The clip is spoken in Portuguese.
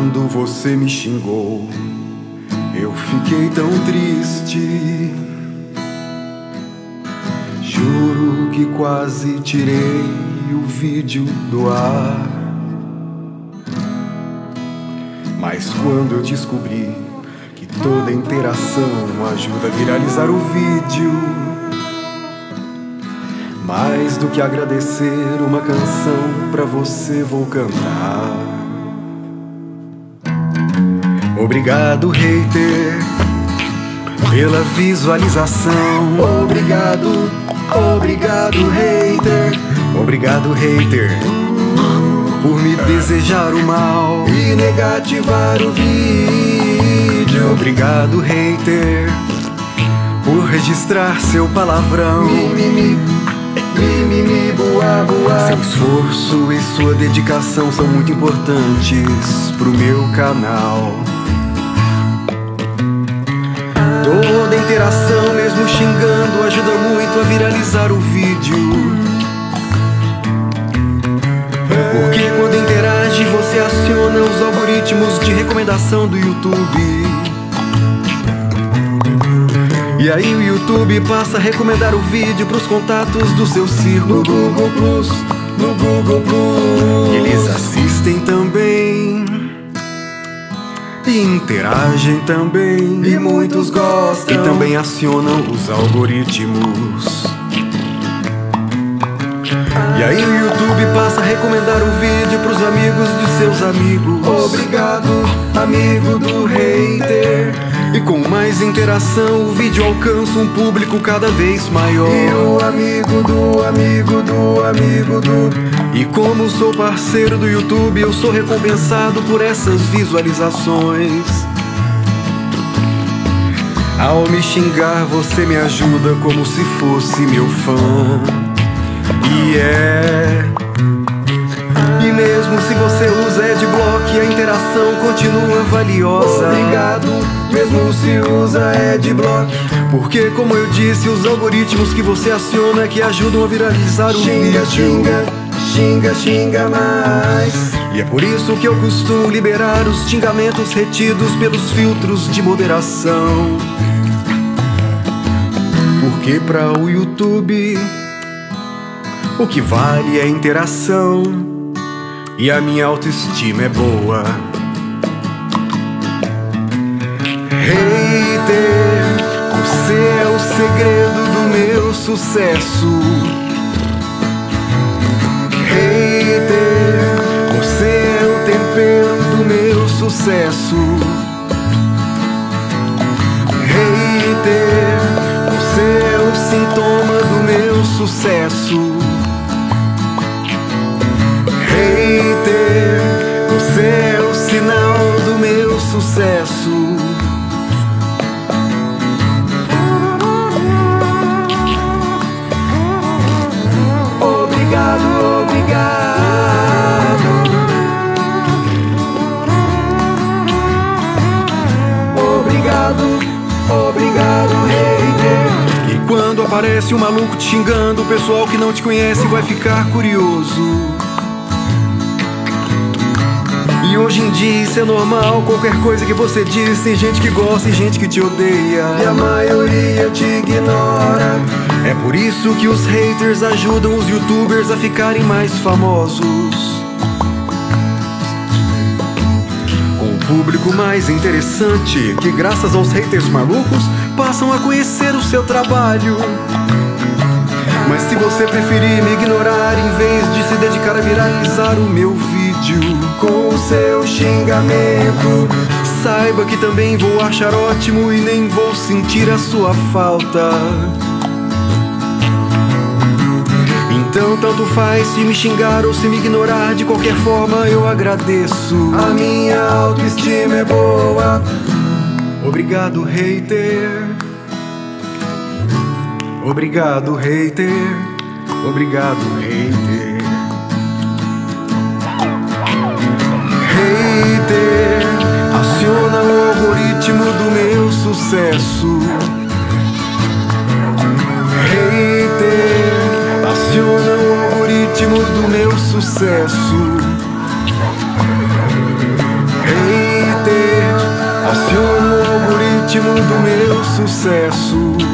Quando você me xingou, eu fiquei tão triste. Juro que quase tirei o vídeo do ar. Mas quando eu descobri que toda interação ajuda a viralizar o vídeo, mais do que agradecer uma canção pra você vou cantar. Obrigado, hater, pela visualização. Obrigado, obrigado, hater. Obrigado, hater, por me desejar o mal e negativar o vídeo. Obrigado, hater, por registrar seu palavrão. Mimimi, mimimi, boa, boa. Seu esforço e sua dedicação são muito importantes pro meu canal. Interação, mesmo xingando, ajuda muito a viralizar o vídeo. Porque quando interage, você aciona os algoritmos de recomendação do YouTube. E aí o YouTube passa a recomendar o vídeo pros contatos do seu círculo. No Google Plus, no Google Plus. Eles assistem também. E interagem também. E muitos gostam. E também acionam os algoritmos. E aí o YouTube passa a recomendar o vídeo pros amigos de seus amigos. Obrigado, amigo do hater. E com mais interação, o vídeo alcança um público cada vez maior. E o amigo do amigo do amigo do. E como sou parceiro do YouTube, eu sou recompensado por essas visualizações. Ao me xingar, você me ajuda como se fosse meu fã. E é. E mesmo se você usa Adblock, a interação continua valiosa. Obrigado, mesmo se usa Adblock. Porque, como eu disse, os algoritmos que você aciona é que ajudam a viralizar o Xinga, vídeo. xinga, xinga, xinga mais. E é por isso que eu costumo liberar os xingamentos retidos pelos filtros de moderação. Porque para o YouTube o que vale é a interação e a minha autoestima é boa. Hater, você é o segredo do meu sucesso. Hater, você é o tempero do meu sucesso. Hater, você é o sintoma do meu sucesso. O sinal do meu sucesso. Obrigado, obrigado. Obrigado, obrigado, hater. E quando aparece um maluco te xingando, o pessoal que não te conhece vai ficar curioso. Isso é normal, qualquer coisa que você diz, tem gente que gosta e gente que te odeia. E a maioria te ignora. É por isso que os haters ajudam os youtubers a ficarem mais famosos. Com o público mais interessante, que graças aos haters malucos passam a conhecer o seu trabalho. Mas se você preferir me ignorar em vez de se dedicar a viralizar o meu vídeo, Com o seu xingamento. saiba que também vou achar ótimo e nem vou sentir a sua falta. Então tanto faz se me xingar ou se me ignorar, de qualquer forma eu agradeço. A minha autoestima é boa. Obrigado, hater. Obrigado, hater. Obrigado, hater. Hater, aciona o algoritmo do meu sucesso. Hater, aciona o algoritmo do meu sucesso. Hater, aciona o algoritmo do meu sucesso.